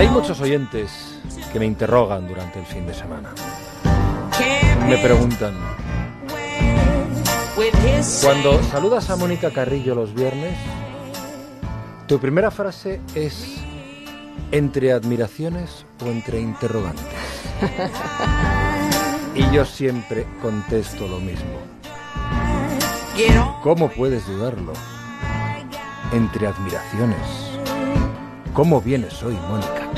Hay muchos oyentes que me interrogan durante el fin de semana. Me preguntan, cuando saludas a Mónica Carrillo los viernes, tu primera frase es entre admiraciones o entre interrogantes. Y yo siempre contesto lo mismo. ¿Cómo puedes dudarlo? Entre admiraciones. ¿Cómo vienes hoy, Mónica?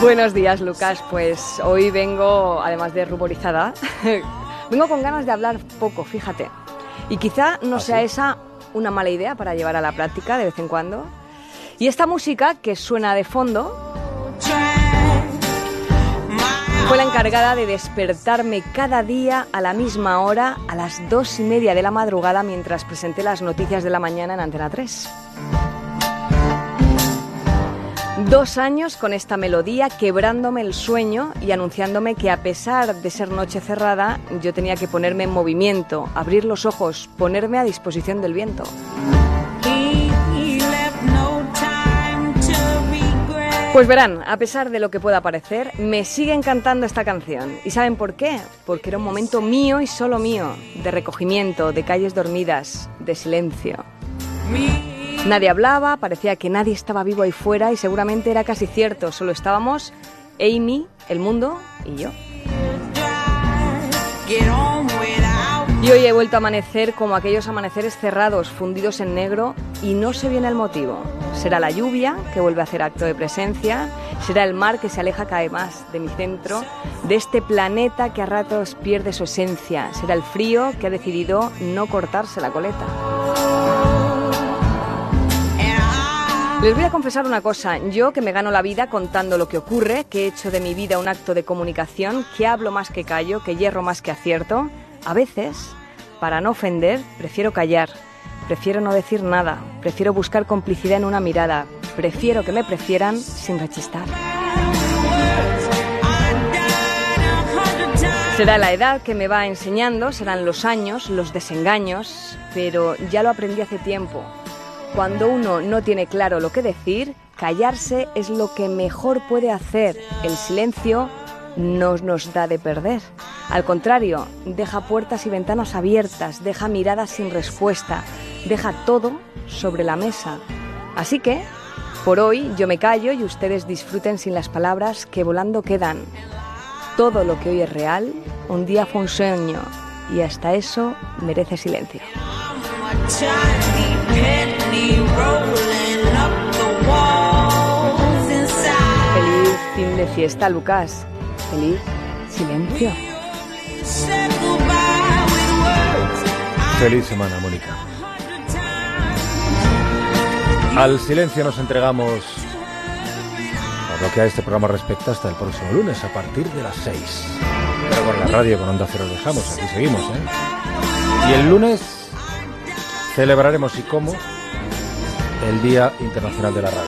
Buenos días, Lucas. Pues hoy vengo, además de ruborizada, vengo con ganas de hablar poco, fíjate. Y quizá no ¿Ah, sea sí? esa una mala idea para llevar a la práctica de vez en cuando. Y esta música que suena de fondo encargada de despertarme cada día a la misma hora, a las dos y media de la madrugada, mientras presenté las noticias de la mañana en Antena 3. Dos años con esta melodía quebrándome el sueño y anunciándome que a pesar de ser noche cerrada, yo tenía que ponerme en movimiento, abrir los ojos, ponerme a disposición del viento. Pues verán, a pesar de lo que pueda parecer, me sigue encantando esta canción. ¿Y saben por qué? Porque era un momento mío y solo mío, de recogimiento, de calles dormidas, de silencio. Nadie hablaba, parecía que nadie estaba vivo ahí fuera y seguramente era casi cierto, solo estábamos Amy, el mundo y yo. Y hoy he vuelto a amanecer como aquellos amaneceres cerrados, fundidos en negro, y no se viene el motivo. Será la lluvia, que vuelve a hacer acto de presencia, será el mar que se aleja cada vez más de mi centro, de este planeta que a ratos pierde su esencia, será el frío que ha decidido no cortarse la coleta. Les voy a confesar una cosa, yo que me gano la vida contando lo que ocurre, que he hecho de mi vida un acto de comunicación, que hablo más que callo, que hierro más que acierto, a veces, para no ofender, prefiero callar, prefiero no decir nada, prefiero buscar complicidad en una mirada, prefiero que me prefieran sin rechistar. Será la edad que me va enseñando, serán los años, los desengaños, pero ya lo aprendí hace tiempo. Cuando uno no tiene claro lo que decir, callarse es lo que mejor puede hacer. El silencio no nos da de perder. Al contrario, deja puertas y ventanas abiertas, deja miradas sin respuesta, deja todo sobre la mesa. Así que, por hoy yo me callo y ustedes disfruten sin las palabras que volando quedan. Todo lo que hoy es real, un día fue un sueño y hasta eso merece silencio. Feliz fin de fiesta, Lucas. Feliz silencio. Feliz semana, Mónica. Al silencio nos entregamos, por lo que a este programa respecta, hasta el próximo lunes a partir de las 6. Pero con la radio, con Onda Cero dejamos, aquí seguimos, ¿eh? Y el lunes celebraremos, y cómo, el Día Internacional de la Radio.